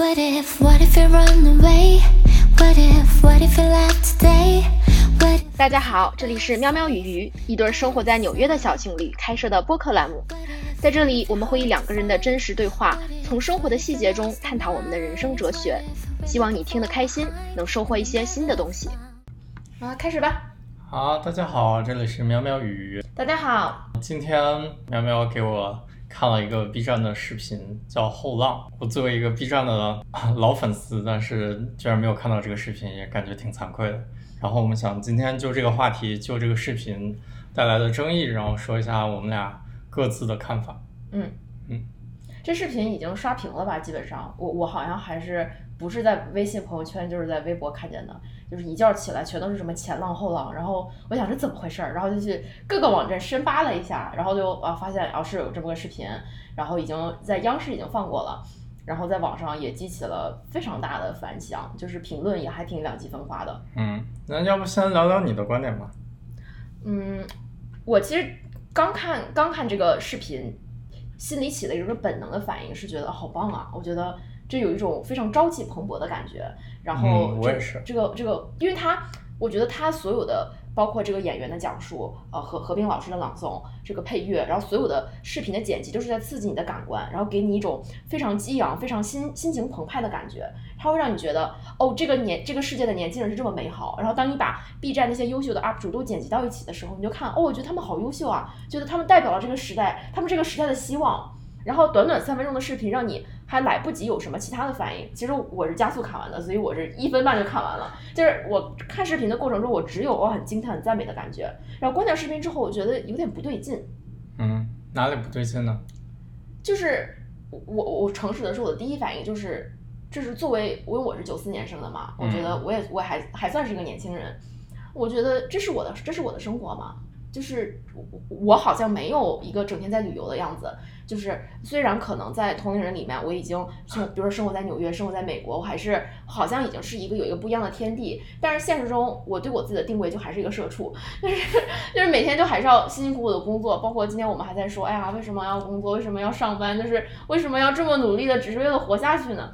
What if, what if you run away? What if, what if you left today? What 大家好，这里是喵喵与鱼，一对生活在纽约的小情侣开设的播客栏目。在这里，我们会以两个人的真实对话，从生活的细节中探讨我们的人生哲学。希望你听得开心，能收获一些新的东西。啊，开始吧。好，大家好，这里是喵喵鱼。大家好，今天喵喵给我看了一个 B 站的视频，叫《后浪》。我作为一个 B 站的 老粉丝，但是居然没有看到这个视频，也感觉挺惭愧的。然后我们想今天就这个话题，就这个视频带来的争议，然后说一下我们俩各自的看法。嗯嗯，这视频已经刷屏了吧？基本上，我我好像还是不是在微信朋友圈，就是在微博看见的，就是一觉起来全都是什么前浪后浪，然后我想这怎么回事儿，然后就去各个网站深扒了一下，然后就啊发现啊是有这么个视频，然后已经在央视已经放过了，然后在网上也激起了非常大的反响，就是评论也还挺两极分化的。嗯，那要不先聊聊你的观点吧？嗯，我其实刚看刚看这个视频，心里起了一个本能的反应，是觉得好棒啊！我觉得这有一种非常朝气蓬勃的感觉。然后这、嗯我也是这个这个，因为他我觉得他所有的。包括这个演员的讲述，呃，何何冰老师的朗诵，这个配乐，然后所有的视频的剪辑都是在刺激你的感官，然后给你一种非常激昂、非常心心情澎湃的感觉。它会让你觉得，哦，这个年这个世界的年轻人是这么美好。然后当你把 B 站那些优秀的 UP 主都剪辑到一起的时候，你就看，哦，我觉得他们好优秀啊，觉得他们代表了这个时代，他们这个时代的希望。然后短短三分钟的视频，让你还来不及有什么其他的反应。其实我是加速看完的，所以我是一分半就看完了。就是我看视频的过程中，我只有我很惊叹、很赞美的感觉。然后关掉视频之后，我觉得有点不对劲。嗯，哪里不对劲呢？就是我我我诚实的说，我的第一反应就是，这是作为因为我是九四年生的嘛，我觉得我也我还还算是一个年轻人，我觉得这是我的这是我的生活嘛，就是我我好像没有一个整天在旅游的样子，就是虽然可能在同龄人里面我已经生，比如说生活在纽约，生活在美国，我还是好像已经是一个有一个不一样的天地，但是现实中我对我自己的定位就还是一个社畜，就是就是每天就还是要辛辛苦苦的工作，包括今天我们还在说，哎呀，为什么要工作？为什么要上班？就是为什么要这么努力的，只是为了活下去呢？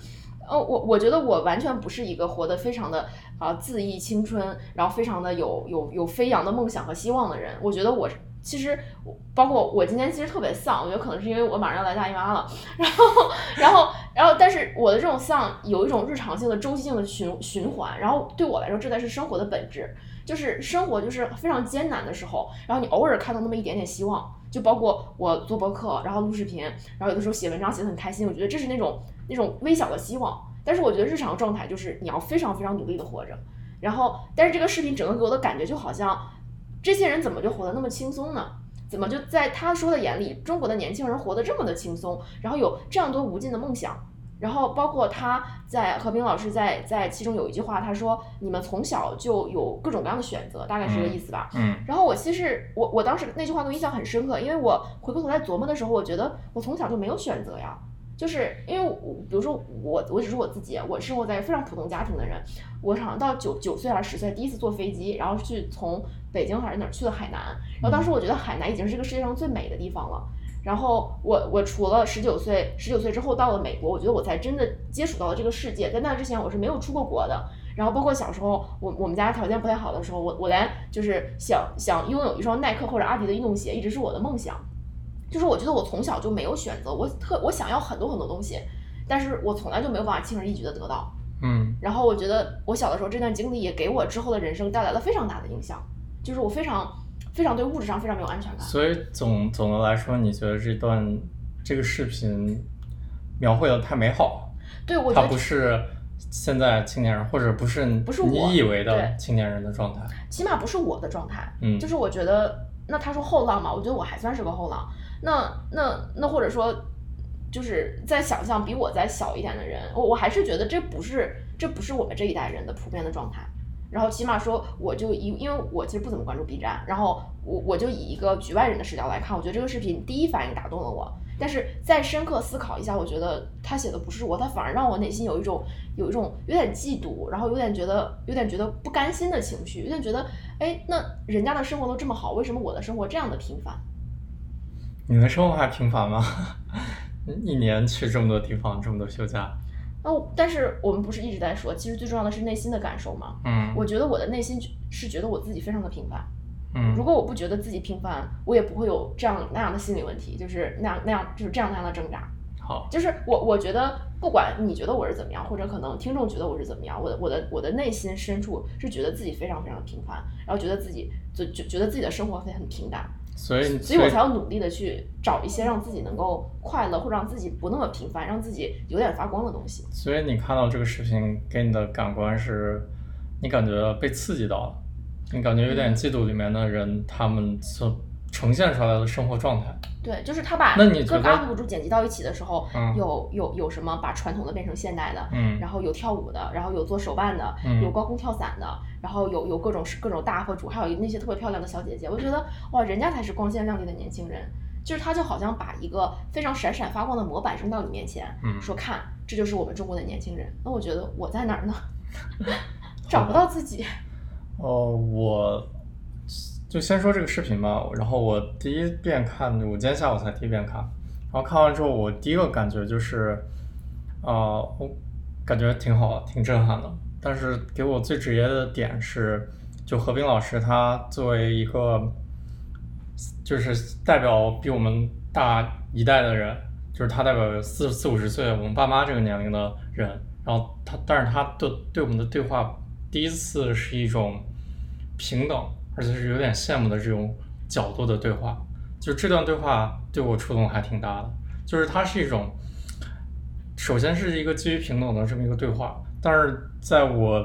呃，我我觉得我完全不是一个活得非常的啊、恣意青春，然后非常的有有有飞扬的梦想和希望的人。我觉得我其实包括我今天其实特别丧，我觉得可能是因为我马上要来大姨妈了，然后然后然后但是我的这种丧有一种日常性的周期性的循循环，然后对我来说这才是生活的本质。就是生活就是非常艰难的时候，然后你偶尔看到那么一点点希望，就包括我做博客，然后录视频，然后有的时候写文章写的很开心，我觉得这是那种那种微小的希望。但是我觉得日常状态就是你要非常非常努力的活着，然后但是这个视频整个给我的感觉就好像这些人怎么就活得那么轻松呢？怎么就在他说的眼里，中国的年轻人活得这么的轻松，然后有这样多无尽的梦想？然后包括他在何冰老师在在其中有一句话，他说你们从小就有各种各样的选择，大概是这个意思吧。嗯然后我其实我我当时那句话给我印象很深刻，因为我回过头来琢磨的时候，我觉得我从小就没有选择呀。就是因为我，比如说我，我只是我自己，我生活在非常普通家庭的人，我好像到九九岁还是十岁，第一次坐飞机，然后去从北京还是哪儿去了海南，然后当时我觉得海南已经是这个世界上最美的地方了。然后我我除了十九岁，十九岁之后到了美国，我觉得我才真的接触到了这个世界，在那之前我是没有出过国的。然后包括小时候，我我们家条件不太好的时候，我我连就是想想拥有一双耐克或者阿迪的运动鞋，一直是我的梦想。就是我觉得我从小就没有选择，我特我想要很多很多东西，但是我从来就没有办法轻而易举的得到。嗯然后我觉得我小的时候这段经历也给我之后的人生带来了非常大的影响，就是我非常非常对物质上非常没有安全感。所以总总的来说，你觉得这段这个视频描绘的太美好，对，我觉它得不是现在青年人，或者不是不是你以为的青年人的状态。起码不是我的状态。嗯，就是我觉得，那他说后浪嘛，我觉得我还算是个后浪。那那那或者说，就是在想象比我再小一点的人，我我还是觉得这不是这不是我们这一代人的普遍的状态。然后起码说，我就以因为我其实不怎么关注 B 站，然后我我就以一个局外人的视角来看，我觉得这个视频第一反应打动了我。但是再深刻思考一下，我觉得他写的不是我，他反而让我内心有一种有一种有点嫉妒，然后有点觉得有点觉得不甘心的情绪，有点觉得，哎，那人家的生活都这么好，为什么我的生活这样的平凡？你的生活还平凡吗？一年去这么多地方，这么多休假，那但是我们不是一直在说，其实最重要的是内心的感受吗？嗯我觉得我的内心是觉得我自己非常的平凡。嗯如果我不觉得自己平凡，我也不会有这样那样的心理问题，就是那样那样就是这样那样的挣扎。好，就是我我觉得，不管你觉得我是怎么样，或者可能听众觉得我是怎么样，我的我的我的内心深处是觉得自己非常非常的平凡，然后觉得自己就就觉得自己的生活会很平淡，所以所以我才要努力的去找一些让自己能够快乐，或者让自己不那么平凡，让自己有点发光的东西。所以你看到这个视频给你的感官是，你感觉被刺激到了，你感觉有点嫉妒里面的人他们所呈现出来的生活状态。对，就是他把各个 UP 主剪辑到一起的时候，嗯有有有什么把传统的变成现代的，嗯然后有跳舞的，然后有做手办的，嗯有高空跳伞的，然后有有各种各种大 UP 主，还有那些特别漂亮的小姐姐，我觉得哇，人家才是光鲜亮丽的年轻人。就是他就好像把一个非常闪闪发光的模板扔到你面前，嗯说看，这就是我们中国的年轻人。那我觉得我在哪儿呢？找不到自己。哦，我就先说这个视频吧。然后我第一遍看，我今天下午才第一遍看。然后看完之后，我第一个感觉就是，啊、我感觉挺好，挺震撼的。但是给我最直接的点是，就何冰老师他作为一个，就是代表比我们大一代的人，就是他代表四四五十岁我们爸妈这个年龄的人，然后他，但是他对对我们的对话，第一次是一种平等，而且是有点羡慕的这种角度的对话。就这段对话对我触动还挺大的，就是它是一种，首先是一个基于平等的这么一个对话，但是在我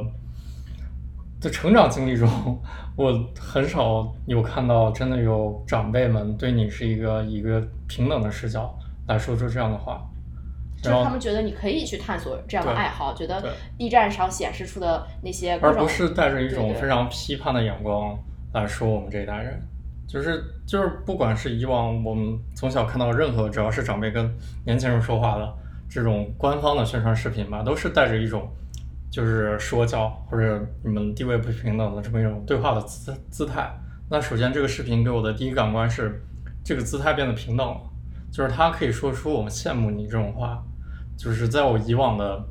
的成长经历中，我很少有看到真的有长辈们对你是一个一个平等的视角来说出这样的话，就是他们觉得你可以去探索这样的爱好，觉得 B 站上显示出的那些，而不是带着一种非常批判的眼光来说我们这一代人，就是就是不管是以往我们从小看到任何只要是长辈跟年轻人说话的这种官方的宣传视频吧，都是带着一种就是说教或者你们地位不平等的这么一种对话的姿姿态。那首先这个视频给我的第一感官是这个姿态变得平等了，就是他可以说出我们羡慕你这种话，就是在我以往的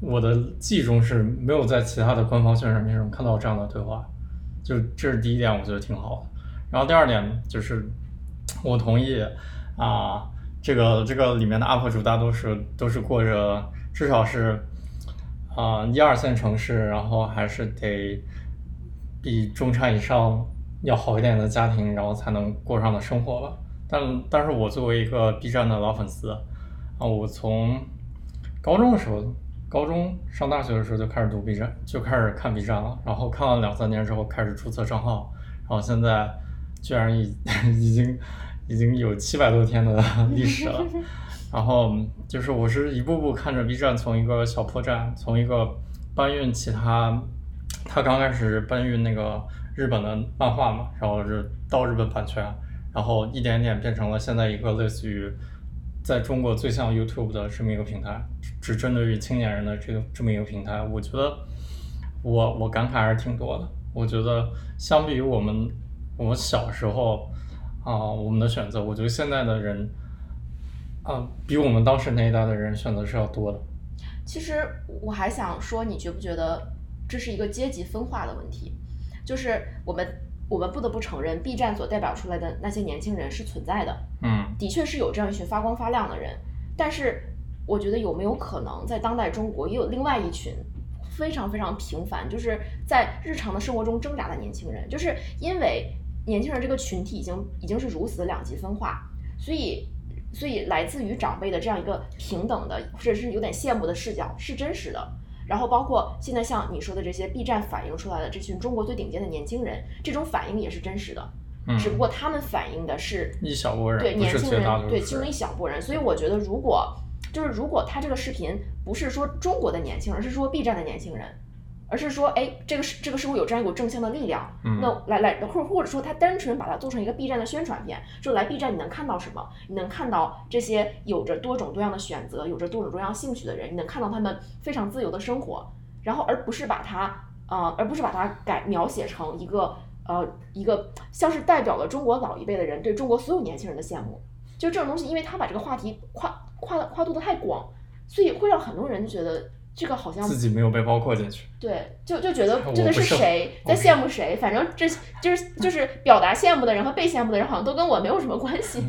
我的记忆中是没有在其他的官方宣传片上看到这样的对话，就这是第一点，我觉得挺好的。然后第二点就是，我同意啊，这个这个里面的 UP 主大多数都是过着至少是啊一二线城市，然后还是得比中产以上要好一点的家庭，然后才能过上的生活吧。但但是我作为一个 B 站的老粉丝啊，我从高中的时候，高中上大学的时候就开始读 B 站，就开始看 B 站了。然后看了两三年之后，开始注册账号，然后现在居然已 已经已经有七百多天的 历史了。然后就是我是一步步看着 B 站从一个小破站，从一个搬运其他，他刚开始搬运那个日本的漫画嘛，然后是到日本版权，然后一点点变成了现在一个类似于在中国最像 YouTube 的这么一个平台，只针对于青年人的这个这么一个平台，我觉得我我感慨还是挺多的。我觉得相比于我们我们小时候啊、我们的选择，我觉得现在的人啊、比我们当时那一代的人选择是要多的。其实我还想说，你觉不觉得这是一个阶级分化的问题？就是我们我们不得不承认，B 站所代表出来的那些年轻人是存在的，嗯的确是有这样一群发光发亮的人。但是，我觉得有没有可能在当代中国也有另外一群非常非常平凡，就是在日常的生活中挣扎的年轻人？就是因为年轻人这个群体已经已经是如此两极分化，所以所以来自于长辈的这样一个平等的，或者是有点羡慕的视角是真实的。然后包括现在像你说的这些 B 站反映出来的这群中国最顶尖的年轻人，这种反应也是真实的，嗯，只不过他们反映的是一小波人，对年轻人对其中一。小波人，所以我觉得如果就是如果他这个视频不是说中国的年轻人，而是说 B 站的年轻人，而是说哎这个是这个社会有这样一股正向的力量，嗯那来来或者或者说他单纯把它做成一个 B 站的宣传片，就来 B 站你能看到什么？你能看到这些有着多种多样的选择，有着多种多样兴趣的人，你能看到他们非常自由的生活，然后而不是把它呃而不是把它改描写成一个呃一个像是代表了中国老一辈的人对中国所有年轻人的羡慕。就这种东西，因为他把这个话题跨跨跨度的太广，所以会让很多人觉得这个好像自己没有被包括进去。对，就就觉得我这个是谁在羡慕谁，反正这就是就是表达羡慕的人和被羡慕的人好像都跟我没有什么关系。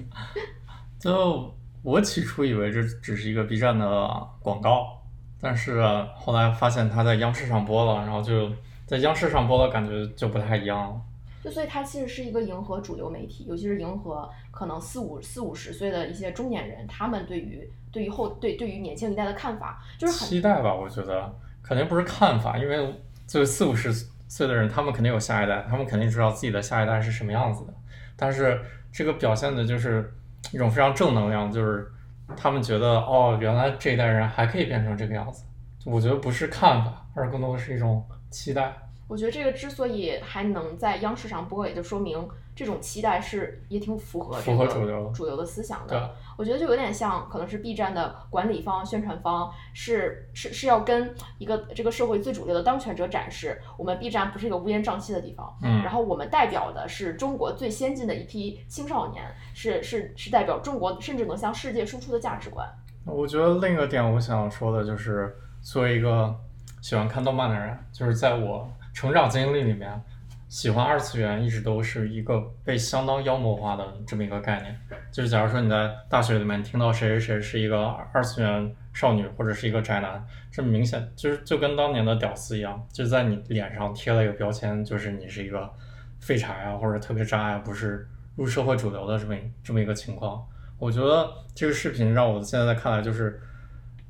就我起初以为这只是一个 B 站的广告，但是后来发现它在央视上播了，然后就在央视上播了感觉就不太一样了。就所以它其实是一个迎合主流媒体，尤其是迎合可能四五四五十岁的一些中年人，他们对于对于后对对于年轻一代的看法，就是很期待吧，我觉得肯定不是看法，因为就四五十岁的人，他们肯定有下一代，他们肯定知道自己的下一代是什么样子的。但是这个表现的就是一种非常正能量，就是他们觉得哦，原来这一代人还可以变成这个样子。我觉得不是看法，而更多的是一种期待。我觉得这个之所以还能在央视上播，也就说明这种期待是也挺符合这符合个主流主流的思想的。我觉得就有点像，可能是 B 站的管理方、宣传方是是是要跟一个这个社会最主流的当权者展示，我们 B 站不是一个乌烟瘴气的地方。嗯然后我们代表的是中国最先进的一批青少年，是是是代表中国甚至能向世界输出的价值观。我觉得另一个点我想说的就是，作为一个喜欢看动漫的人，就是在我成长经历里面，喜欢二次元一直都是一个被相当妖魔化的这么一个概念。就是假如说你在大学里面听到谁谁谁是一个二次元少女或者是一个宅男，这明显就是就跟当年的屌丝一样，就在你脸上贴了一个标签，就是你是一个废柴啊或者特别渣呀、不是入社会主流的这么这么一个情况。我觉得这个视频让我现在看来就是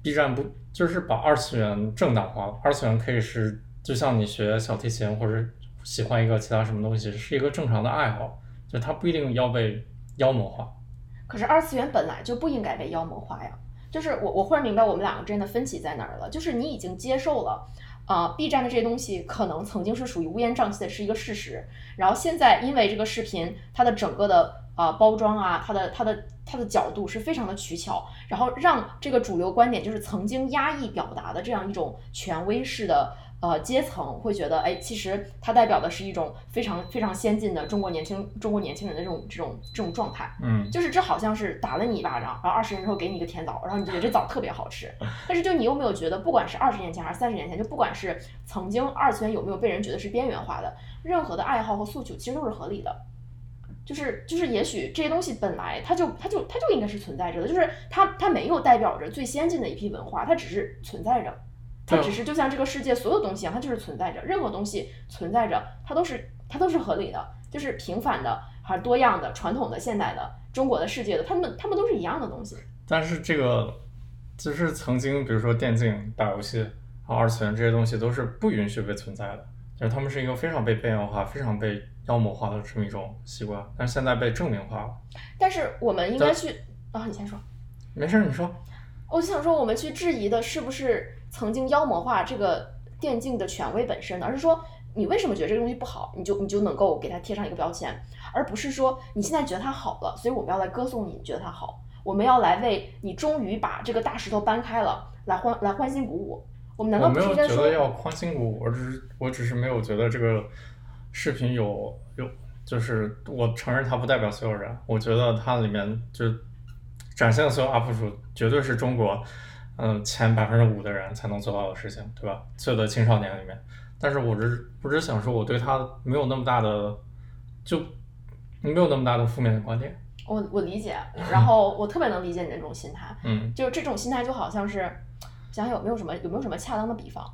B 站不就是把二次元正当化了。二次元可以是就像你学小提琴或者喜欢一个其他什么东西，是一个正常的爱好，就它不一定要被妖魔化。可是二次元本来就不应该被妖魔化呀。就是我我忽然明白我们两个之间的分歧在哪儿了，就是你已经接受了。呃，B 站的这些东西可能曾经是属于乌烟瘴气的，是一个事实。然后现在因为这个视频，它的整个的呃包装啊，它的它的它的角度是非常的取巧，然后让这个主流观点就是曾经压抑表达的这样一种权威式的呃阶层会觉得，哎，其实它代表的是一种非常非常先进的中国年轻中国年轻人的这种这种这种状态。嗯，就是这好像是打了你一巴掌，然后二十年之后给你一个甜枣，然后你就觉得这枣特别好吃。但是就你有没有觉得，不管是二十年前还是三十年前，就不管是曾经二次元有没有被人觉得是边缘化的，任何的爱好和诉求其实都是合理的。就是就是，也许这些东西本来它就它就它就应该是存在着的，就是它它没有代表着最先进的一批文化，它只是存在着，它只是就像这个世界所有东西一样，它就是存在着，任何东西存在着，它都是它都是合理的，就是平凡的，还是多样的、传统的、现代的、中国的、世界的，它们它们都是一样的东西。但是这个就是曾经，比如说电竞、打游戏，还有二次元这些东西都是不允许被存在的，就是他们是一个非常被边缘化、非常被妖魔化的这么一种习惯，但是现在被证明化了。但是我们应该去啊，你先说。没事儿，你说。我就想说，我们去质疑的是不是曾经妖魔化这个电竞的权威本身呢？而是说，你为什么觉得这个东西不好，你就你就能够给它贴上一个标签，而不是说你现在觉得它好了，所以我们要来歌颂你，你觉得它好，我们要来为你终于把这个大石头搬开了，来欢来欢欣鼓舞。我们难道不是应该说觉得要欢欣鼓舞，我只是我只是没有觉得这个视频有有，就是我承认它不代表所有人，我觉得它里面就展现的所有 UP 主绝对是中国，嗯、前百分之五的人才能做到的事情，对吧？所有的青少年里面，但是我只是我只是想说，我对他没有那么大的，就没有那么大的负面的观点，我我理解，然后我特别能理解你的这种心态，嗯。就是这种心态就好像是，想想有没有什么有没有什么恰当的比方？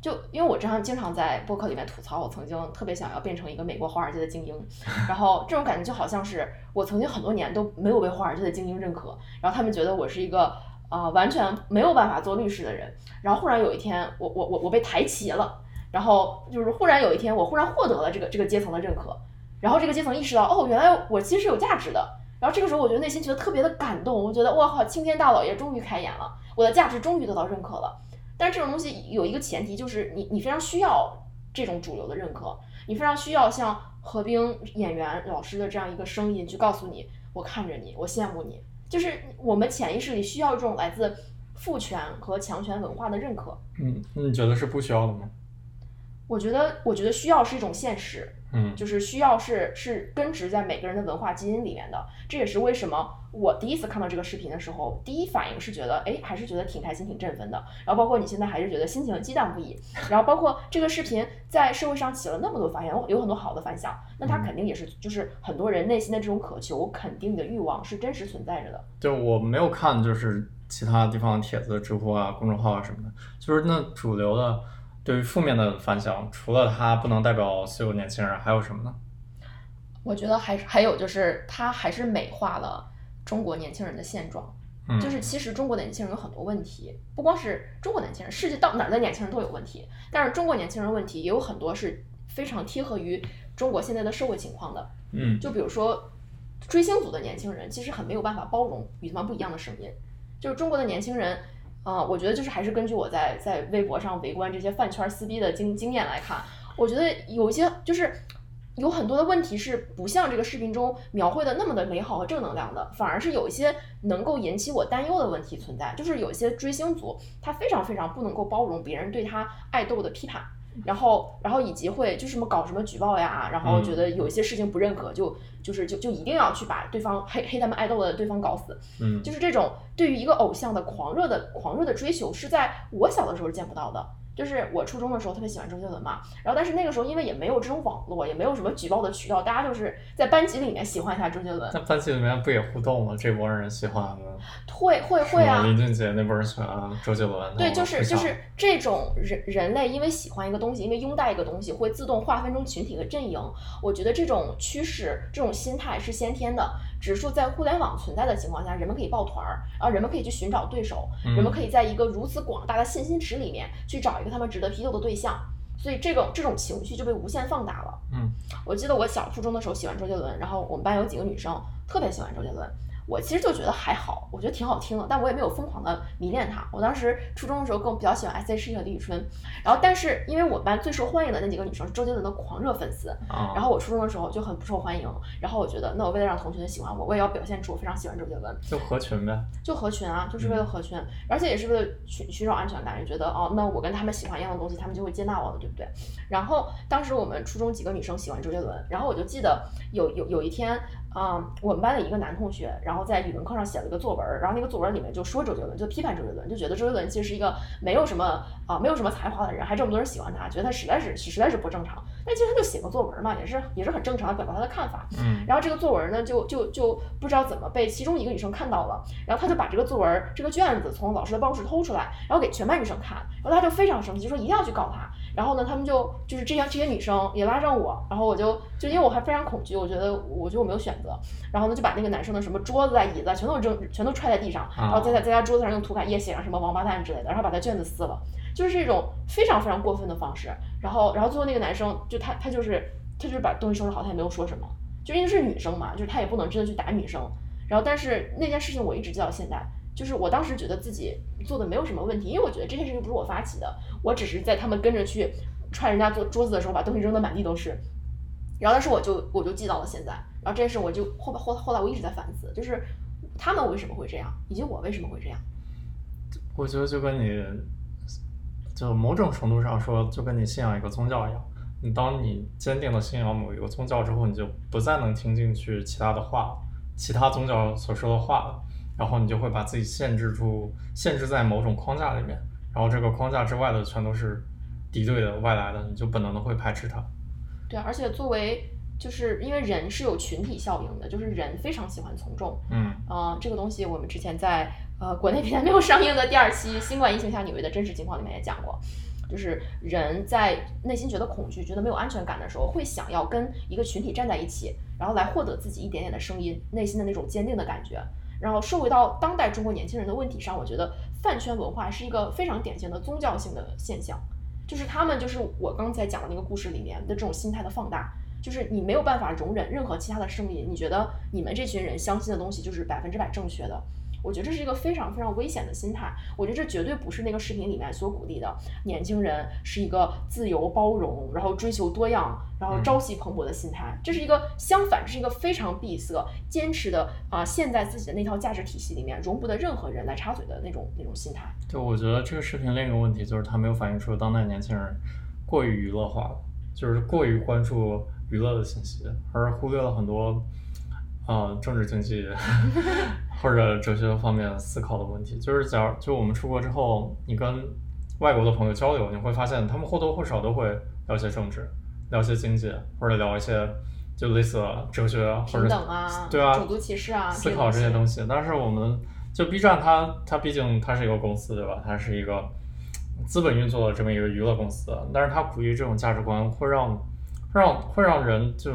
就因为我这样经常在播客里面吐槽，我曾经特别想要变成一个美国华尔街的精英，然后这种感觉就好像是我曾经很多年都没有被华尔街的精英认可，然后他们觉得我是一个啊、呃完全没有办法做律师的人，然后忽然有一天我我我我被抬旗了，然后就是忽然有一天我忽然获得了这个这个阶层的认可，然后这个阶层意识到哦原来我其实是有价值的，然后这个时候我觉得内心觉得特别的感动，我觉得哇靠青天大老爷终于开眼了，我的价值终于得到认可了。但是这种东西有一个前提，就是你你非常需要这种主流的认可，你非常需要像何冰演员老师的这样一个声音去告诉你，我看着你，我羡慕你。就是我们潜意识里需要这种来自父权和强权文化的认可。嗯，你觉得是不需要的吗？我觉得，我觉得需要是一种现实，嗯，就是需要是是根植在每个人的文化基因里面的。这也是为什么我第一次看到这个视频的时候，第一反应是觉得，哎，还是觉得挺开心、挺振奋的。然后包括你现在还是觉得心情激荡不已。然后包括这个视频在社会上起了那么多反响，有很多好的反响，那它肯定也是就是很多人内心的这种渴求、肯定的欲望是真实存在着的。就我没有看，就是其他地方的帖子、知乎啊、公众号啊什么的，就是那主流的。对于负面的反响，除了它不能代表所有年轻人，还有什么呢？我觉得还还有就是它还是美化了中国年轻人的现状。嗯，就是其实中国的年轻人有很多问题，不光是中国年轻人，世界到哪儿的年轻人都有问题。但是中国年轻人问题也有很多是非常贴合于中国现在的社会情况的。嗯，就比如说追星族的年轻人，其实很没有办法包容与他们不一样的声音。就是中国的年轻人。啊，我觉得就是还是根据我在在微博上围观这些饭圈撕逼的经经验来看，我觉得有些就是有很多的问题是不像这个视频中描绘的那么的美好和正能量的，反而是有一些能够引起我担忧的问题存在。就是有一些追星族，他非常非常不能够包容别人对他爱豆的批判。然后，然后以及会就什么搞什么举报呀，然后觉得有一些事情不认可，就就是就就一定要去把对方黑黑他们爱豆的对方搞死，嗯，就是这种对于一个偶像的狂热的狂热的追求，是在我小的时候见不到的。就是我初中的时候特别喜欢周杰伦嘛，然后但是那个时候因为也没有这种网络，也没有什么举报的渠道，大家就是在班级里面喜欢一下周杰伦。那班级里面不也互动吗？这波人喜欢会会会啊！林俊杰那波人喜欢周杰伦。对，就是就是这种人人类因为喜欢一个东西，因为拥戴一个东西，会自动划分成群体和阵营。我觉得这种趋势、这种心态是先天的。只是说在互联网存在的情况下，人们可以抱团儿，然后人们可以去寻找对手，人们可以在一个如此广大的信息池里面去找一个他们值得批斗的对象，所以这种这种情绪就被无限放大了。嗯，我记得我小初中的时候喜欢周杰伦，然后我们班有几个女生特别喜欢周杰伦。我其实就觉得还好，我觉得挺好听的，但我也没有疯狂的迷恋他。我当时初中的时候更比较喜欢 S.H.E 和李宇春，然后但是因为我们班最受欢迎的那几个女生是周杰伦的狂热粉丝，然后我初中的时候就很不受欢迎，然后我觉得那我为了让同学们喜欢我，我也要表现出我非常喜欢周杰伦，就合群呗，就合群啊，就是为了合群，而且也是为了寻寻找安全感，觉得哦，那我跟他们喜欢一样的东西，他们就会接纳我了，对不对？然后当时我们初中几个女生喜欢周杰伦，然后我就记得有有有一天。啊，我们班的一个男同学，然后在语文课上写了一个作文，然后那个作文里面就说周杰伦，就批判周杰伦，就觉得周杰伦其实是一个没有什么啊，没有什么才华的人，还这么多人喜欢他，觉得他实在是实在是不正常。但其实他就写个作文嘛，也是也是很正常的表达他的看法。嗯。然后这个作文呢，就就就不知道怎么被其中一个女生看到了，然后他就把这个作文这个卷子从老师的办公室偷出来，然后给全班女生看，然后他就非常生气，就说一定要去告他。然后呢，他们就就是这些这些女生也拉上我，然后我就就因为我还非常恐惧，我觉得我觉得我没有选择，然后呢就把那个男生的什么桌子啊椅子啊全都扔全都踹在地上，然后在在在他桌子上用涂改液写上什么王八蛋之类的，然后把他卷子撕了，就是这种非常非常过分的方式。然后然后最后那个男生就他他就是他就是把东西收拾好，他也没有说什么，就因为是女生嘛，就是他也不能真的去打女生。然后但是那件事情我一直记到现在。就是我当时觉得自己做的没有什么问题，因为我觉得这件事情不是我发起的，我只是在他们跟着去踹人家桌桌子的时候把东西扔的满地都是，然后但是我就我就记到了现在，然后这件事我就后后后来我一直在反思，就是他们为什么会这样，以及我为什么会这样。我觉得就跟你就某种程度上说，就跟你信仰一个宗教一样，你当你坚定的信仰某一个宗教之后，你就不再能听进去其他的话，其他宗教所说的话了。然后你就会把自己限制住，限制在某种框架里面，然后这个框架之外的全都是敌对的、外来的，你就本能的会排斥它。对，而且作为就是因为人是有群体效应的，就是人非常喜欢从众。嗯。啊，这个东西我们之前在呃国内平台没有上映的第二期《新冠疫情下纽约的真实情况》里面也讲过，就是人在内心觉得恐惧、觉得没有安全感的时候，会想要跟一个群体站在一起，然后来获得自己一点点的声音，内心的那种坚定的感觉。然后说回到当代中国年轻人的问题上，我觉得饭圈文化是一个非常典型的宗教性的现象，就是他们就是我刚才讲的那个故事里面的这种心态的放大，就是你没有办法容忍任何其他的声音，你觉得你们这群人相信的东西就是百分之百正确的。我觉得这是一个非常非常危险的心态。我觉得这绝对不是那个视频里面所鼓励的。年轻人是一个自由包容，然后追求多样，然后朝气蓬勃的心态。这是一个相反，这是一个非常闭塞、坚持的啊，陷在自己的那套价值体系里面，容不得任何人来插嘴的那种那种心态。就我觉得这个视频另一个问题就是，它没有反映出当代年轻人过于娱乐化了，就是过于关注娱乐的信息，而忽略了很多呃政治经济或者哲学方面思考的问题。就是假如就我们出国之后，你跟外国的朋友交流，你会发现他们或多或少都会聊一些政治，聊一些经济，或者聊一些就类似哲学或者平等啊，对啊，种族歧视啊，思考这些东西。但是我们就 B 站它，它毕竟它是一个公司，对吧？它是一个资本运作的这么一个娱乐公司，但是它鼓励这种价值观，会让会让会让人就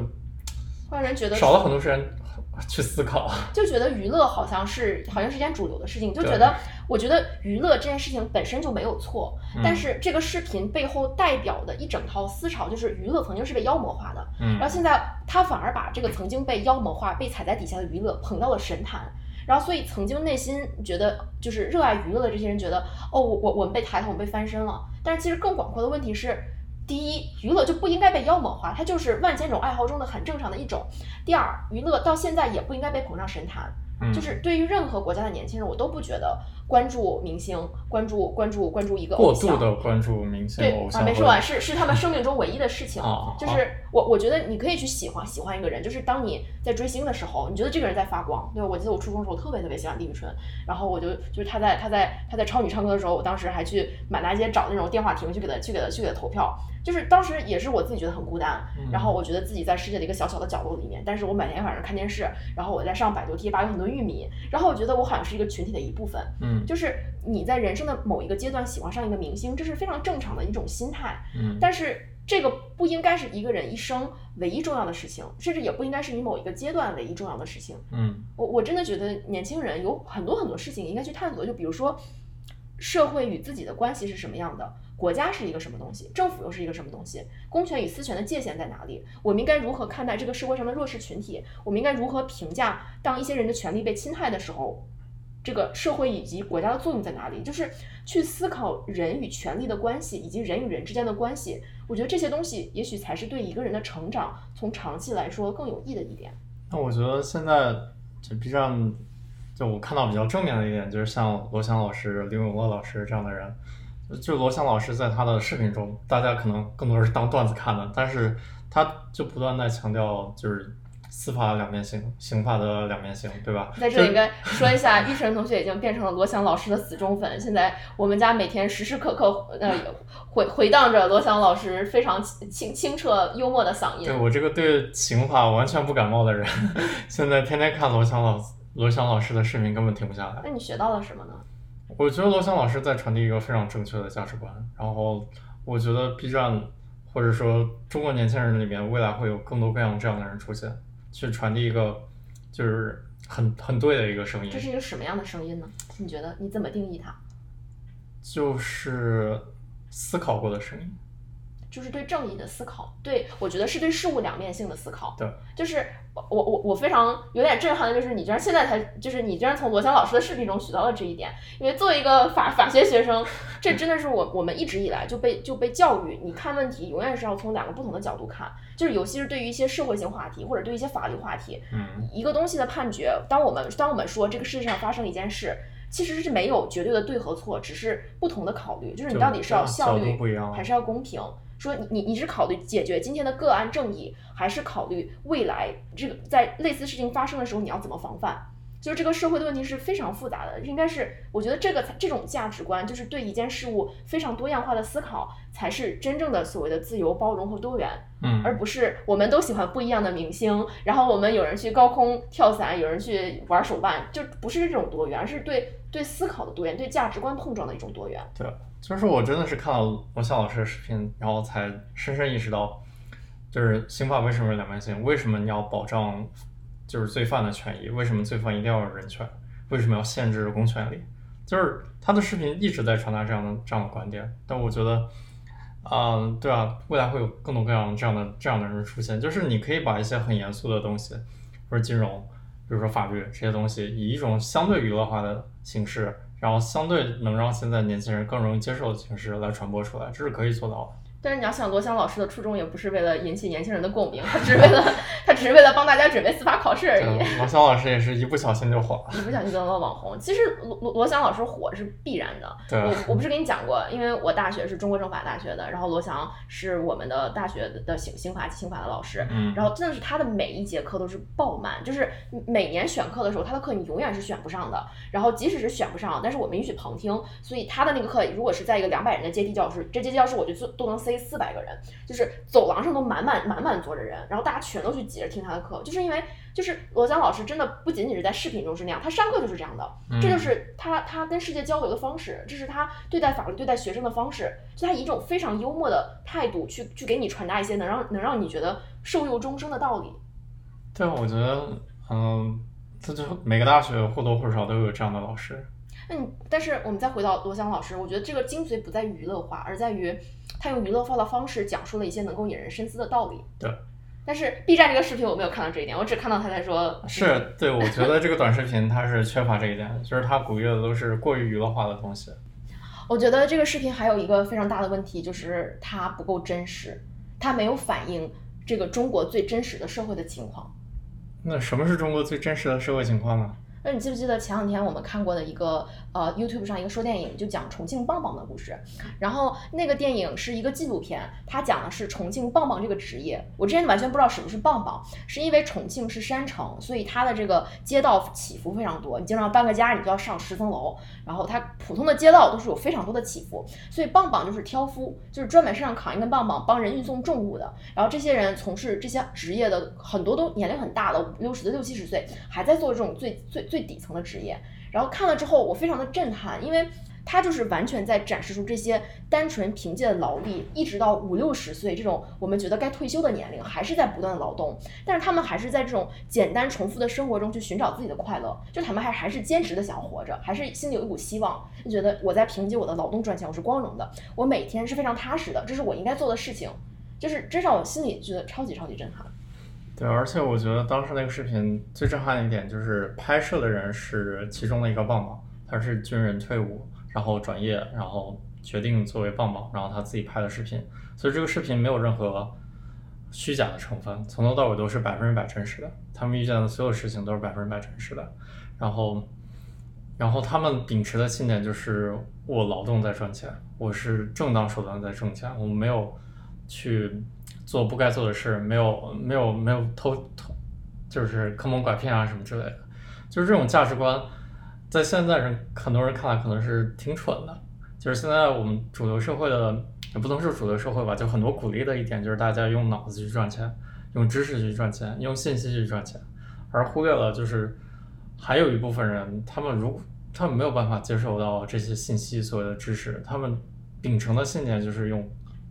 会让人觉得少了很多时间 去思考。就觉得娱乐好像是好像是一件主流的事情，就觉得我觉得娱乐这件事情本身就没有错，嗯但是这个视频背后代表的一整套思潮，就是娱乐曾经是被妖魔化的，嗯然后现在他反而把这个曾经被妖魔化、被踩在底下的娱乐捧到了神坛。然后，所以曾经内心觉得就是热爱娱乐的这些人觉得，哦，我我我们被抬头，我们被翻身了。但是其实更广阔的问题是，第一，娱乐就不应该被妖魔化，它就是万千种爱好中的很正常的一种。第二，娱乐到现在也不应该被捧上神坛。嗯就是对于任何国家的年轻人，我都不觉得关注明星、关注关注关注一个过偶像度的关注明星对啊，没说完，是是他们生命中唯一的事情。就是我我觉得你可以去喜欢喜欢一个人，就是当你在追星的时候，你觉得这个人在发光，对吧？我记得我初中的时候特别特别喜欢李宇春，然后我就就是他在他在他在超女唱歌的时候，我当时还去满大街找那种电话亭去给他去给他去给他投票。就是当时也是我自己觉得很孤单，嗯然后我觉得自己在世界的一个小小的角落里面，但是我每天晚上看电视，然后我在上百度贴吧，有很多玉米，然后我觉得我好像是一个群体的一部分，嗯就是你在人生的某一个阶段喜欢上一个明星，这是非常正常的一种心态。嗯，但是这个不应该是一个人一生唯一重要的事情，甚至也不应该是你某一个阶段唯一重要的事情。嗯我我真的觉得年轻人有很多很多事情应该去探索，就比如说社会与自己的关系是什么样的，国家是一个什么东西，政府又是一个什么东西，公权与私权的界限在哪里？我们应该如何看待这个社会上的弱势群体？我们应该如何评价当一些人的权利被侵害的时候？这个社会以及国家的作用在哪里？就是去思考人与权力的关系，以及人与人之间的关系。我觉得这些东西也许才是对一个人的成长，从长期来说更有益的一点。那我觉得现在这 B 站，就我看到比较正面的一点，就是像罗翔老师、刘永乐老师这样的人。就罗翔老师在他的视频中，大家可能更多是当段子看的，但是他就不断在强调就是司法的两面性、刑法的两面性，对吧？在这里应该说一下，玉晨同学已经变成了罗翔老师的死忠粉。现在我们家每天时时刻刻呃回回荡着罗翔老师非常清清澈幽默的嗓音对。我这个对刑法完全不感冒的人，现在天天看罗翔老罗翔老师的视频，根本停不下来。那你学到了什么呢？我觉得罗翔老师在传递一个非常正确的价值观，然后我觉得 B 站或者说中国年轻人里面未来会有更多各样这样的人出现，去传递一个就是很很对的一个声音这，是一个什么样的声音呢？你觉得你怎么定义它？就是思考过的声音。就是对正义的思考，对我觉得是对事物两面性的思考。对，就是我我我我非常有点震撼的就是你居然现在才就是你居然从罗翔老师的视频中学到了这一点，因为作为一个法法学学生，这真的是我我们一直以来就被就被教育，你看问题永远是要从两个不同的角度看，就是尤其是对于一些社会性话题或者对于一些法律话题，嗯一个东西的判决，当我们当我们说这个世界上发生了一件事。其实是没有绝对的对和错，只是不同的考虑，就是你到底是要效率还是要公平？说你你是考虑解决今天的个案正义，还是考虑未来这个在类似事情发生的时候你要怎么防范？就是这个社会的问题是非常复杂的，应该是我觉得这个这种价值观，就是对一件事物非常多样化的思考，才是真正的所谓的自由、包容和多元。嗯而不是我们都喜欢不一样的明星，然后我们有人去高空跳伞，有人去玩手办，就不是这种多元，而是对对思考的多元，对价值观碰撞的一种多元。对，就是我真的是看了罗翔老师的视频，然后才深深意识到，就是刑法为什么是两面性？为什么你要保障就是罪犯的权益？为什么罪犯一定要有人权？为什么要限制公权力？就是他的视频一直在传达这样的这样的观点，但我觉得，嗯，对啊，未来会有更多各样这样的这样的人出现。就是你可以把一些很严肃的东西，或者金融，比如说法律这些东西，以一种相对娱乐化的形式，然后相对能让现在年轻人更容易接受的形式来传播出来，这是可以做到的。但是你要想，罗翔老师的初衷也不是为了引起年轻人的共鸣，他只是为了他只是为了帮大家准备司法考试而已。罗翔老师也是一不小心就火了。一不小心当了网红。其实罗罗罗翔老师火是必然的。对我我不是跟你讲过，因为我大学是中国政法大学的，然后罗翔是我们的大学的刑刑法刑法的老师。嗯，然后真的是他的每一节课都是爆满，就是每年选课的时候，他的课你永远是选不上的。然后即使是选不上，但是我们允许旁听，所以他的那个课如果是在一个两百人的阶梯教室，这阶梯教室我就坐都能塞四百个人，就是走廊上都满满满满坐着人，然后大家全都去挤着听他的课，就是因为就是罗翔老师真的不仅仅是在视频中是那样，他上课就是这样的，这就是他他跟世界交流的方式，这是他对待法律对待学生的方式，就他以一种非常幽默的态度去去给你传达一些能让能让你觉得受用终生的道理。对，我觉得，嗯，这就每个大学或多或少都有这样的老师。嗯，但是我们再回到罗翔老师，我觉得这个精髓不在于娱乐化，而在于他用娱乐化的方式讲述了一些能够引人深思的道理。对。但是 B 站这个视频我没有看到这一点，我只看到他在说。是对，我觉得这个短视频它是缺乏这一点，就是它鼓励的都是过于娱乐化的东西。我觉得这个视频还有一个非常大的问题，就是它不够真实，它没有反映这个中国最真实的社会的情况。那什么是中国最真实的社会情况呢？那你记不记得前两天我们看过的一个呃 YouTube 上一个说电影，就讲重庆棒棒的故事。然后那个电影是一个纪录片，它讲的是重庆棒棒这个职业。我之前完全不知道什么是棒棒，是因为重庆是山城，所以它的这个街道起伏非常多。你经常搬个家，你就要上十层楼，然后它普通的街道都是有非常多的起伏，所以棒棒就是挑夫，就是专门身上扛一根棒棒帮人运送重物的。然后这些人从事这些职业的很多都年龄很大了，五六十的六七十岁，还在做这种最最最底层的职业。然后看了之后，我非常的震撼，因为他就是完全在展示出这些单纯凭借劳力，一直到五六十岁这种我们觉得该退休的年龄，还是在不断的劳动。但是他们还是在这种简单重复的生活中去寻找自己的快乐，就他们还还是坚持的想活着，还是心里有一股希望，就觉得我在凭借我的劳动赚钱，我是光荣的，我每天是非常踏实的，这是我应该做的事情，就是真让我心里觉得超级超级震撼。对，而且我觉得当时那个视频最震撼的一点就是拍摄的人是其中的一个棒棒，他是军人退伍，然后转业，然后决定作为棒棒，然后他自己拍的视频，所以这个视频没有任何虚假的成分，从头到尾都是百分之百真实的。他们遇见的所有事情都是百分之百真实的，然后，然后他们秉持的信念就是我劳动在赚钱，我是正当手段在挣钱，我没有去。做不该做的事，没有没有没有偷偷，就是坑蒙拐骗啊什么之类的，就是这种价值观，在现在人很多人看来可能是挺蠢的。就是现在我们主流社会的，也不能说主流社会吧，就很多鼓励的一点就是大家用脑子去赚钱，用知识去赚钱，用信息去赚钱，而忽略了就是还有一部分人，他们如他们没有办法接受到这些信息所谓的知识，他们秉承的信念就是用。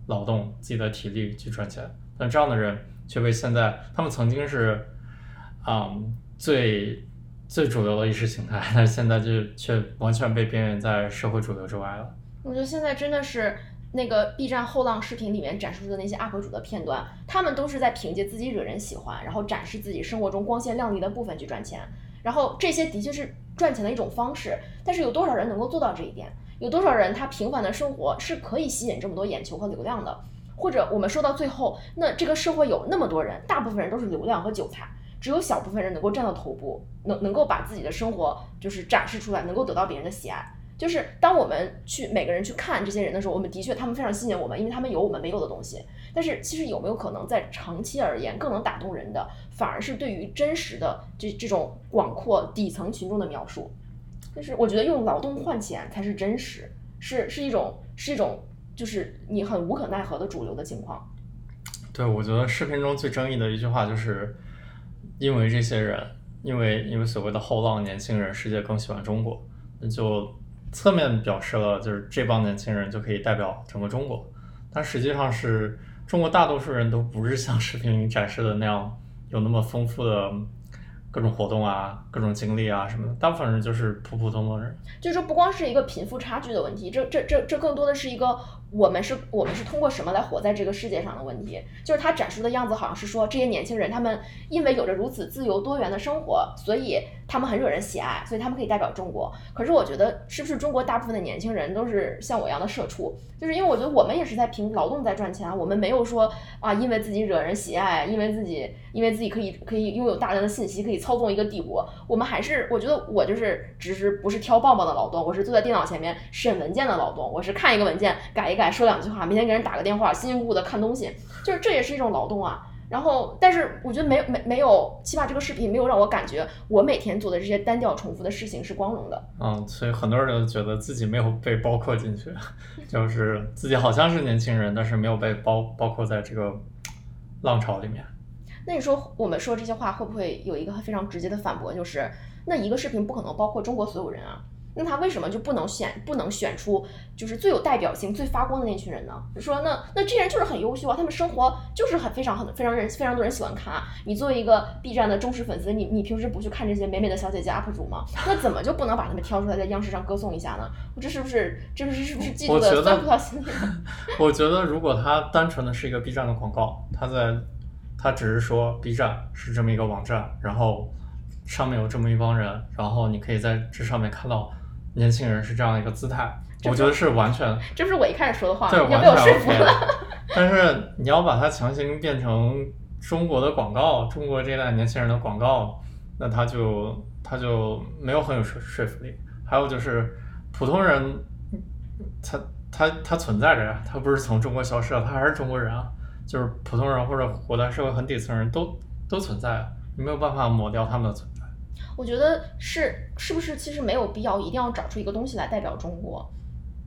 劳动自己的体力去赚钱，但这样的人却被现在他们曾经是，嗯，最最主流的意识形态，但现在就却完全被边缘在社会主流之外了。我觉得现在真的是那个 B 站后浪视频里面展示出的那些 UP 主的片段，他们都是在凭借自己惹人喜欢，然后展示自己生活中光鲜亮丽的部分去赚钱，然后这些的确是赚钱的一种方式，但是有多少人能够做到这一点？有多少人他平凡的生活是可以吸引这么多眼球和流量的？或者我们说到最后，那这个社会有那么多人，大部分人都是流量和韭菜，只有小部分人能够站到头部，能能够把自己的生活就是展示出来，能够得到别人的喜爱。就是当我们去每个人去看这些人的时候，我们的确他们非常吸引我们，因为他们有我们没有的东西。但是其实有没有可能在长期而言，更能打动人的，反而是对于真实的这这种广阔底层群众的描述？就是我觉得用劳动换钱才是真实，是是一种是一种，就是你很无可奈何的主流的情况。对，我觉得视频中最争议的一句话就是，因为这些人，因为因为所谓的后浪年轻人，世界更喜欢中国，那就侧面表示了就是这帮年轻人就可以代表整个中国，但实际上是中国大多数人都不是像视频里展示的那样有那么丰富的。各种活动啊，各种经历啊什么的，大部分人就是普普通通人。就是说，不光是一个贫富差距的问题，这这这这更多的是一个我们是我们是通过什么来活在这个世界上的问题。就是他展示的样子，好像是说这些年轻人他们因为有着如此自由多元的生活，所以。他们很惹人喜爱，所以他们可以代表中国。可是我觉得，是不是中国大部分的年轻人都是像我一样的社畜？就是因为我觉得我们也是在凭劳动在赚钱，我们没有说啊，因为自己惹人喜爱，因为自己因为自己可以可以拥有大量的信息，可以操纵一个帝国。我们还是我觉得我就是只是不是挑棒棒的劳动，我是坐在电脑前面审文件的劳动，我是看一个文件改一改，说两句话，明天给人打个电话，辛辛苦苦的看东西，就是这也是一种劳动啊。然后，但是我觉得没有没没有，起码这个视频没有让我感觉我每天做的这些单调重复的事情是光荣的。嗯，所以很多人都觉得自己没有被包括进去，就是自己好像是年轻人，但是没有被包包括在这个浪潮里面。那你说我们说这些话会不会有一个非常直接的反驳？就是那一个视频不可能包括中国所有人啊。那他为什么就不能选不能选出就是最有代表性、最发光的那群人呢？说那那这些人就是很优秀啊，他们生活就是很非常很非常人非常多人喜欢看啊。你作为一个 B 站的忠实粉丝，你你平时不去看这些美美的小姐姐 UP 主吗？那怎么就不能把他们挑出来在央视上歌颂一下呢？我这是不是这不是是不是嫉妒的酸葡萄心理？我觉得如果他单纯的是一个 B 站的广告，他在他只是说 B 站是这么一个网站，然后上面有这么一帮人，然后你可以在这上面看到。年轻人是这样一个姿态，我觉得是完全，这不是我一开始说的话，对，完全 OK 了。但是你要把它强行变成中国的广告，中国这代年轻人的广告，那他就他就没有很有说说服力。还有就是普通人，他他他存在着呀，他不是从中国消失了，他还是中国人啊。就是普通人或者活在社会很底层人都都存在，你没有办法抹掉他们的存在。我觉得是是不是其实没有必要一定要找出一个东西来代表中国，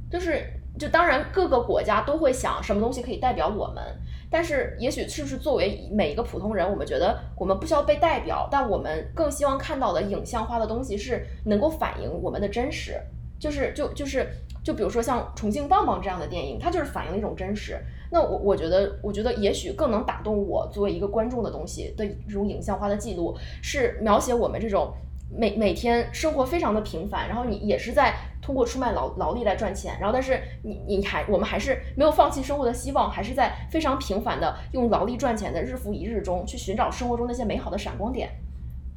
就是就当然各个国家都会想什么东西可以代表我们，但是也许是不是作为每一个普通人，我们觉得我们不需要被代表，但我们更希望看到的影像化的东西是能够反映我们的真实，就是就就是就比如说像《重庆棒棒》这样的电影，它就是反映了一种真实。那我我觉得，我觉得也许更能打动我作为一个观众的东西的这种影像化的记录，是描写我们这种每每天生活非常的平凡，然后你也是在通过出卖劳劳力来赚钱，然后但是你你还我们还是没有放弃生活的希望，还是在非常平凡的用劳力赚钱的日复一日中去寻找生活中那些美好的闪光点，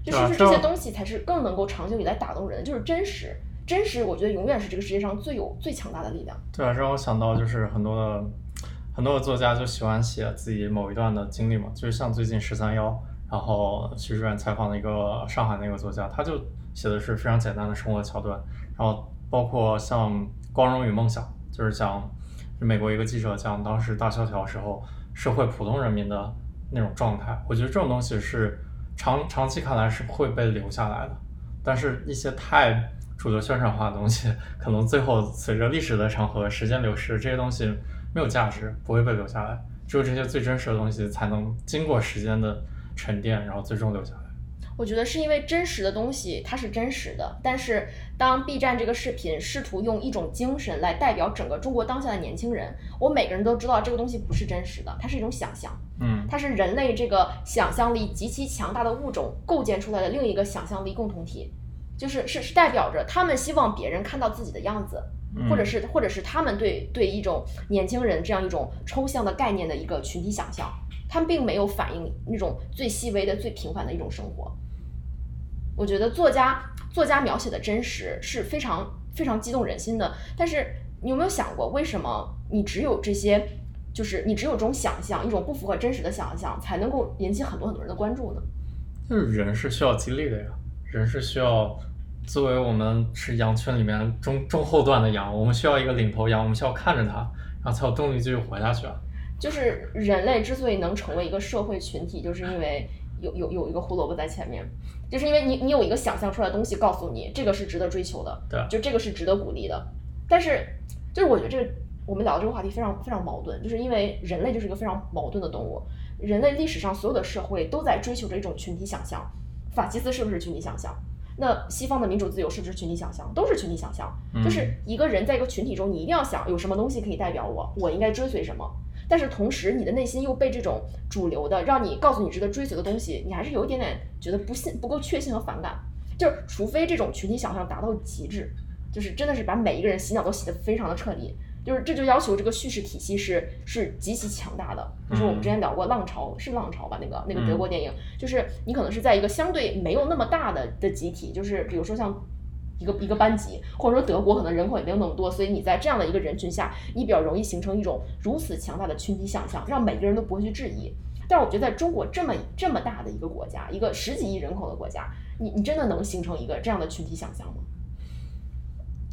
就是不是这些东西才是更能够长久以来打动人的，就是真实，真实，我觉得永远是这个世界上最有最强大的力量。对啊，让我想到就是很多的。很多的作家就喜欢写自己某一段的经历嘛，就是像最近十三幺，然后徐志远采访的一个上海那个作家，他就写的是非常简单的生活桥段，然后包括像《光荣与梦想》，就是讲美国一个记者讲当时大萧条时候社会普通人民的那种状态，我觉得这种东西是长长期看来是会被留下来的，但是一些太主流宣传化的东西，可能最后随着历史的长河、时间流逝，这些东西。没有价值，不会被留下来。只有这些最真实的东西，才能经过时间的沉淀，然后最终留下来。我觉得是因为真实的东西它是真实的，但是当 B 站这个视频试图用一种精神来代表整个中国当下的年轻人，我每个人都知道这个东西不是真实的，它是一种想象。嗯，它是人类这个想象力极其强大的物种构建出来的另一个想象力共同体，就是是是代表着他们希望别人看到自己的样子。或者是，或者是他们对对一种年轻人这样一种抽象的概念的一个群体想象，他们并没有反映那种最细微的、最平凡的一种生活。我觉得作家作家描写的真实是非常非常激动人心的。但是你有没有想过，为什么你只有这些，就是你只有这种想象，一种不符合真实的想象，才能够引起很多很多人的关注呢？就是人是需要激励的呀，人是需要。作为我们是羊群里面中中后段的羊，我们需要一个领头羊，我们需要看着它，然后才有动力继续活下去啊。就是人类之所以能成为一个社会群体，就是因为有有有一个胡萝卜在前面，就是因为你你有一个想象出来的东西告诉你这个是值得追求的，对，就这个是值得鼓励的。但是就是我觉得这个我们聊的这个话题非常非常矛盾，就是因为人类就是一个非常矛盾的动物，人类历史上所有的社会都在追求着一种群体想象，法西斯是不是群体想象？那西方的民主自由是不是群体想象？都是群体想象，就是一个人在一个群体中，你一定要想有什么东西可以代表我，我应该追随什么。但是同时，你的内心又被这种主流的让你告诉你值得追随的东西，你还是有一点点觉得不信、不够确信和反感。就是除非这种群体想象达到极致，就是真的是把每一个人洗脑都洗得非常的彻底。就是这就要求这个叙事体系是是极其强大的。就是我们之前聊过《浪潮》，是《浪潮》吧？那个那个德国电影，就是你可能是在一个相对没有那么大的的集体，就是比如说像。一个一个班级，或者说德国可能人口也没有那么多，所以你在这样的一个人群下，你比较容易形成一种如此强大的群体想象，让每个人都不会去质疑。但是我觉得在中国这么这么大的一个国家，一个十几亿人口的国家，你你真的能形成一个这样的群体想象吗？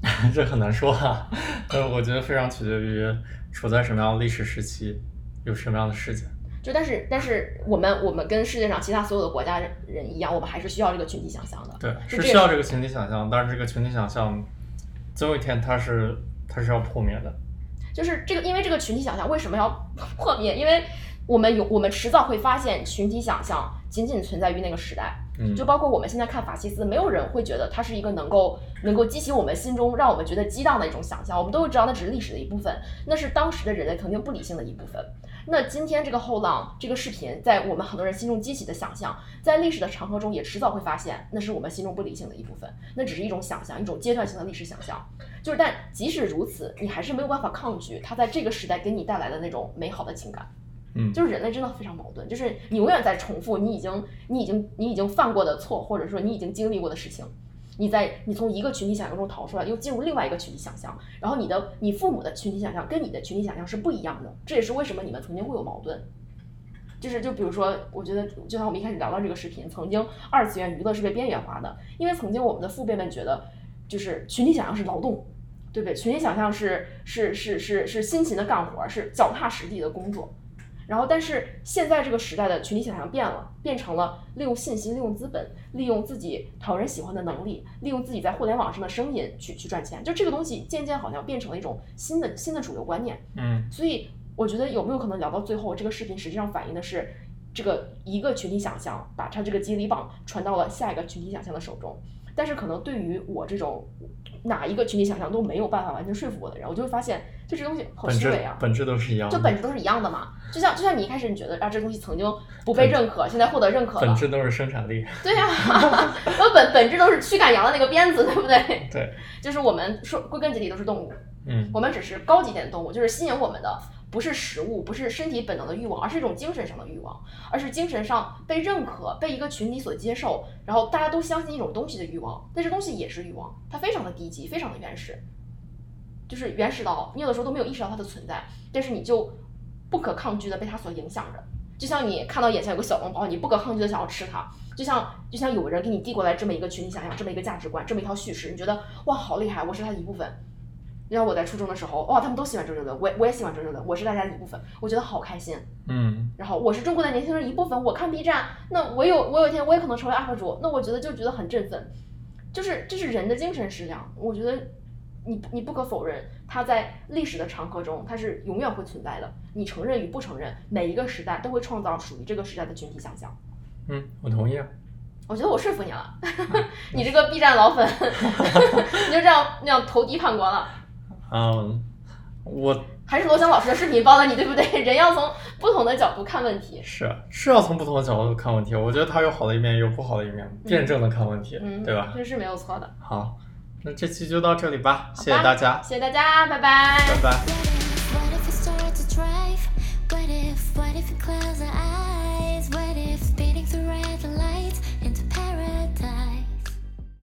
这很难说啊，呃，我觉得非常取决于处在什么样的历史时期，有什么样的事件。就但是但是我们我们跟世界上其他所有的国家人一样，我们还是需要这个群体想象的。对，是需要这个群体想象，但是这个群体想象，总有一天它是它是要破灭的。就是这个，因为这个群体想象为什么要破灭？因为我们有我们迟早会发现，群体想象仅仅存在于那个时代。就包括我们现在看法西斯，没有人会觉得它是一个能够能够激起我们心中让我们觉得激荡的一种想象。我们都知道，那只是历史的一部分，那是当时的人类曾经不理性的一部分。那今天这个后浪这个视频，在我们很多人心中激起的想象，在历史的长河中也迟早会发现，那是我们心中不理性的一部分。那只是一种想象，一种阶段性的历史想象。就是，但即使如此，你还是没有办法抗拒它在这个时代给你带来的那种美好的情感。嗯，就是人类真的非常矛盾，就是你永远在重复你已经、你已经、你已经犯过的错，或者说你已经经历过的事情。你在你从一个群体想象中逃出来，又进入另外一个群体想象，然后你的你父母的群体想象跟你的群体想象是不一样的，这也是为什么你们曾经会有矛盾。就是就比如说，我觉得就像我们一开始聊到这个视频，曾经二次元娱乐是被边缘化的，因为曾经我们的父辈们觉得，就是群体想象是劳动，对不对？群体想象是是是是是辛勤的干活，是脚踏实地的工作。然后，但是现在这个时代的群体想象变了，变成了利用信息、利用资本、利用自己讨人喜欢的能力、利用自己在互联网上的声音去去赚钱。就这个东西渐渐好像变成了一种新的新的主流观念。嗯，所以我觉得有没有可能聊到最后，这个视频实际上反映的是这个一个群体想象把它这个接力棒传到了下一个群体想象的手中。但是可能对于我这种哪一个群体想象都没有办法完全说服我的人，我就会发现，就这东西好虚伪啊，本质都是一样，就本质都是一样的嘛。就像就像你一开始你觉得啊，这东西曾经不被认可，现在获得认可了，本质都是生产力。对呀，然后本本质都是驱赶羊的那个鞭子，对不对？对，就是我们说归根结底都是动物，嗯，我们只是高级点的动物，就是吸引我们的。不是食物，不是身体本能的欲望，而是一种精神上的欲望，而是精神上被认可、被一个群体所接受，然后大家都相信一种东西的欲望。但这东西也是欲望，它非常的低级，非常的原始，就是原始到你有的时候都没有意识到它的存在，但是你就不可抗拒的被它所影响着。就像你看到眼前有个小笼包，你不可抗拒的想要吃它。就像就像有人给你递过来这么一个群体想象，这么一个价值观，这么一套叙事，你觉得哇好厉害，我是它的一部分。你像我在初中的时候，哇，他们都喜欢周杰伦，我我也喜欢周杰伦，我是大家的一部分，我觉得好开心。嗯。然后我是中国的年轻人一部分，我看 B 站，那我有我有一天我也可能成为 UP 主，那我觉得就觉得很振奋，就是这是人的精神食粮。我觉得你你不可否认，它在历史的长河中，它是永远会存在的。你承认与不承认，每一个时代都会创造属于这个时代的群体想象。嗯，我同意啊。我觉得我说服你了，你这个 B 站老粉，你就这样那样投敌叛国了。嗯，我还是罗翔老师的视频帮了你，对不对？人要从不同的角度看问题，是是要从不同的角度看问题。我觉得它有好的一面，有不好的一面，辩证的看问题，对吧？这是没有错的。好，那这期就到这里吧，谢谢大家，谢谢大家，拜拜，拜拜。